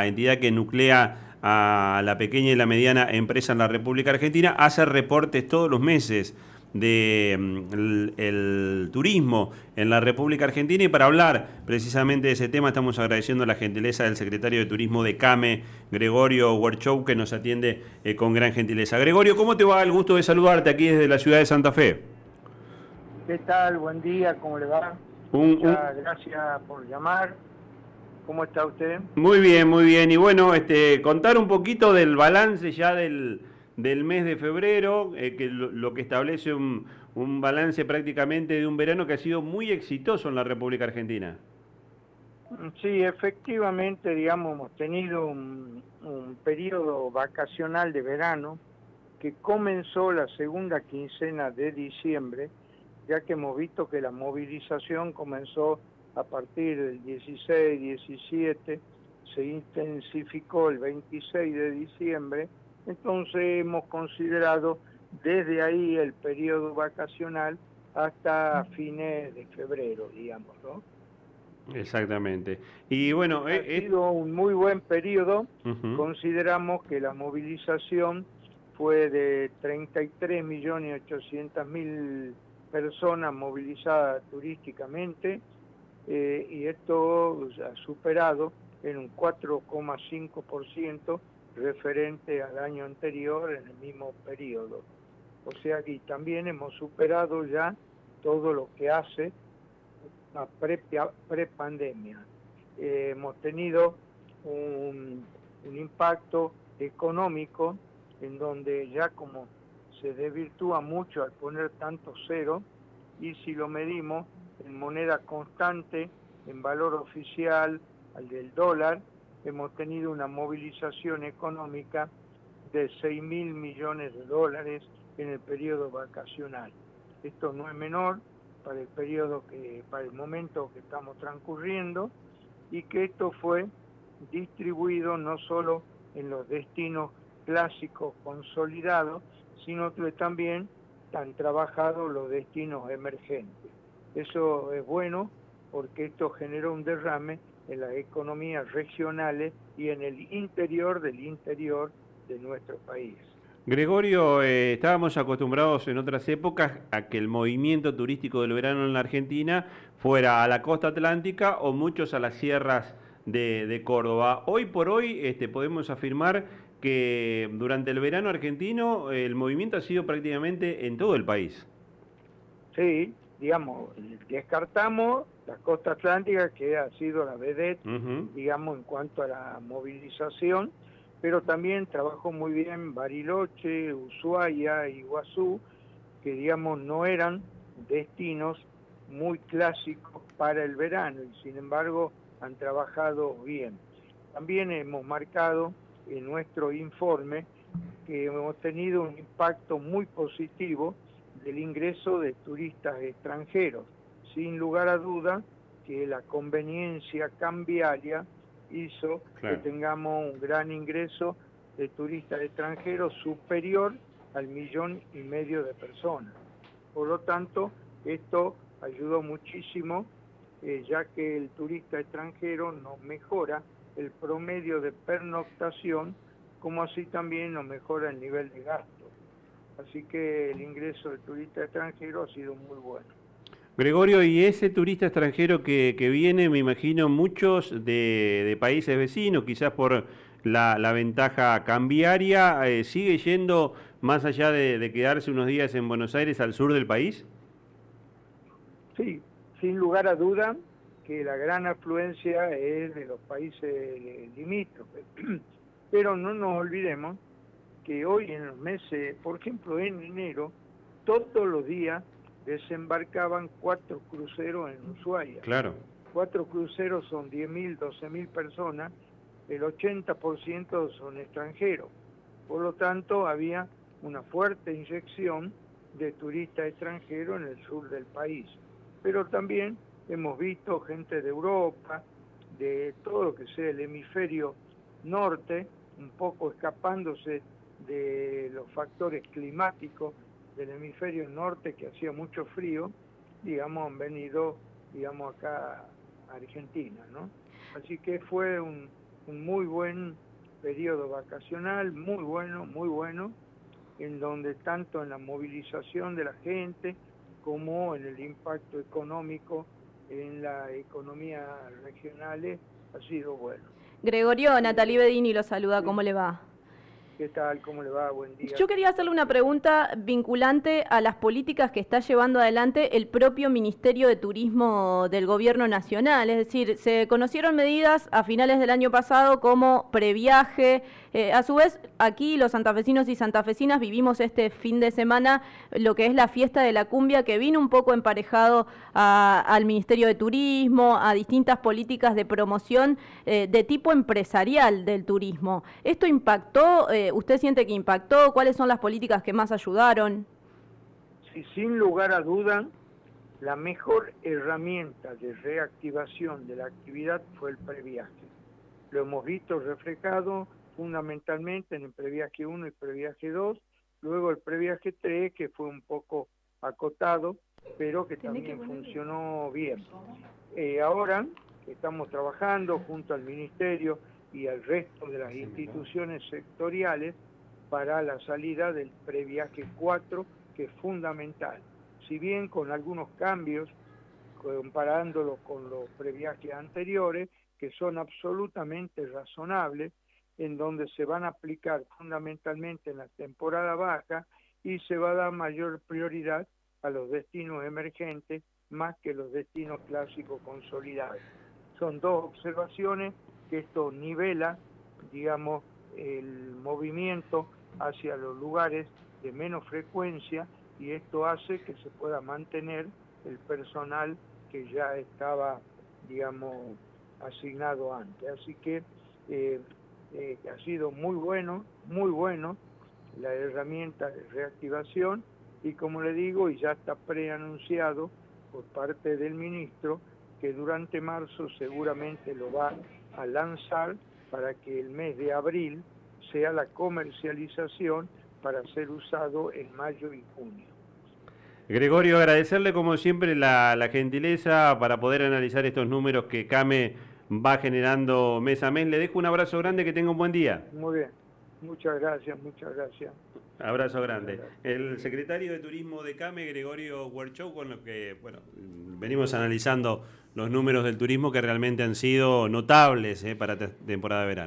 la entidad que nuclea a la pequeña y la mediana empresa en la República Argentina, hace reportes todos los meses de mm, el, turismo en la República Argentina y para hablar precisamente de ese tema estamos agradeciendo la gentileza del secretario de Turismo de CAME, Gregorio Werchow, que nos atiende eh, con gran gentileza. Gregorio, ¿cómo te va? El gusto de saludarte aquí desde la ciudad de Santa Fe. ¿Qué tal? Buen día, ¿cómo le va? Muchas gracias por llamar. ¿Cómo está usted? Muy bien, muy bien. Y bueno, este, contar un poquito del balance ya del, del mes de febrero, eh, que lo, que establece un, un, balance prácticamente de un verano que ha sido muy exitoso en la República Argentina. Sí, efectivamente, digamos, hemos tenido un, un periodo vacacional de verano que comenzó la segunda quincena de diciembre, ya que hemos visto que la movilización comenzó a partir del 16, 17, se intensificó el 26 de diciembre, entonces hemos considerado desde ahí el periodo vacacional hasta fines de febrero, digamos, ¿no? Exactamente. Y bueno, ha eh, sido un muy buen periodo. Consideramos que la movilización fue de 33 millones 800 mil personas movilizadas turísticamente eh, y esto ha superado en un 4,5% referente al año anterior en el mismo periodo. O sea que también hemos superado ya todo lo que hace la pre-pandemia. Eh, hemos tenido un, un impacto económico en donde ya como se desvirtúa mucho al poner tanto cero y si lo medimos en moneda constante, en valor oficial al del dólar, hemos tenido una movilización económica de 6 mil millones de dólares en el periodo vacacional. Esto no es menor para el periodo que, para el momento que estamos transcurriendo y que esto fue distribuido no solo en los destinos clásicos consolidados, sino que también han trabajado los destinos emergentes. Eso es bueno porque esto generó un derrame en las economías regionales y en el interior del interior de nuestro país. Gregorio, eh, estábamos acostumbrados en otras épocas a que el movimiento turístico del verano en la Argentina fuera a la costa atlántica o muchos a las sierras de, Córdoba. Hoy por hoy este, podemos afirmar que durante el verano argentino el movimiento ha sido prácticamente en todo el país. Sí, digamos, descartamos la costa atlántica, que ha sido la vedette, digamos, en cuanto a la movilización, pero también trabajó muy bien Bariloche, Ushuaia, Iguazú, que digamos no eran destinos muy clásicos para el verano y sin embargo han trabajado bien. También hemos marcado en nuestro informe que hemos tenido un impacto muy positivo del ingreso de turistas extranjeros. Sin lugar a duda que la conveniencia cambiaria hizo que tengamos un gran ingreso de turistas extranjeros superior al millón y medio de personas. Por lo tanto, esto ayudó muchísimo, eh, ya que el turista extranjero nos mejora el promedio de pernoctación, como así también nos mejora el nivel de gasto. Así que el ingreso de turista extranjero ha sido muy bueno. Gregorio, y ese turista extranjero que, viene, me imagino, muchos de, países vecinos, quizás por la, ventaja cambiaria, eh, ¿sigue yendo más allá de, quedarse unos días en Buenos Aires al sur del país? Sí, sin lugar a duda que la gran afluencia es de los países limítrofes. Pero no nos olvidemos que hoy en los meses, por ejemplo en enero, todos los días desembarcaban cuatro cruceros en Ushuaia. Claro. Cuatro cruceros son 10.000, 12.000 personas, el 80% son extranjeros. Por lo tanto, había una fuerte inyección de turistas extranjeros en el sur del país. Pero también hemos visto gente de Europa, de todo lo que sea el hemisferio norte, un poco escapándose de los factores climáticos del hemisferio norte que hacía mucho frío, digamos, han venido, digamos, acá a Argentina, ¿no? Así que fue un, muy buen periodo vacacional, muy bueno, muy bueno, en donde tanto en la movilización de la gente como en el impacto económico en la economía regionales ha sido bueno. Gregorio, Natalie Bedini lo saluda, ¿cómo le va? ¿Qué tal? ¿Cómo le va? Buen día. Yo quería hacerle una pregunta vinculante a las políticas que está llevando adelante el propio Ministerio de Turismo del Gobierno Nacional. Es decir, se conocieron medidas a finales del año pasado como previaje. Eh, a su vez, aquí los santafesinos y santafesinas vivimos este fin de semana lo que es la fiesta de la cumbia, que vino un poco emparejado al Ministerio de Turismo, a distintas políticas de promoción eh, de tipo empresarial del turismo. ¿Esto impactó? Eh, ¿Usted siente que impactó? ¿Cuáles son las políticas que más ayudaron? Sí, sin lugar a duda, la mejor herramienta de reactivación de la actividad fue el previaje. Lo hemos visto reflejado fundamentalmente en el previaje 1 y previaje 2, luego el previaje 3 que fue un poco acotado, pero que también funcionó bien. Eh, ahora estamos trabajando junto al Ministerio y al resto de las instituciones sectoriales para la salida del previaje 4, que es fundamental. Si bien con algunos cambios, comparándolo con los previajes anteriores, que son absolutamente razonables, en donde se van a aplicar fundamentalmente en la temporada baja y se va a dar mayor prioridad a los destinos emergentes más que los destinos clásicos consolidados. Son dos observaciones que esto nivela, digamos, el movimiento hacia los lugares de menos frecuencia y esto hace que se pueda mantener el personal que ya estaba, digamos, asignado antes. Así que eh, eh, ha sido muy bueno, muy bueno la herramienta de reactivación y como le digo, y ya está preanunciado por parte del ministro, que durante marzo seguramente lo va a lanzar para que el mes de abril sea la comercialización para ser usado en mayo y junio. Gregorio, agradecerle como siempre la, la gentileza para poder analizar estos números que CAME va generando mes a mes. Le dejo un abrazo grande, que tenga un buen día. Muy bien, muchas gracias, muchas gracias. Abrazo grande. El secretario de Turismo de CAME, Gregorio Huerchou, con lo que, bueno, venimos analizando los números del turismo que realmente han sido notables eh, para temporada de verano.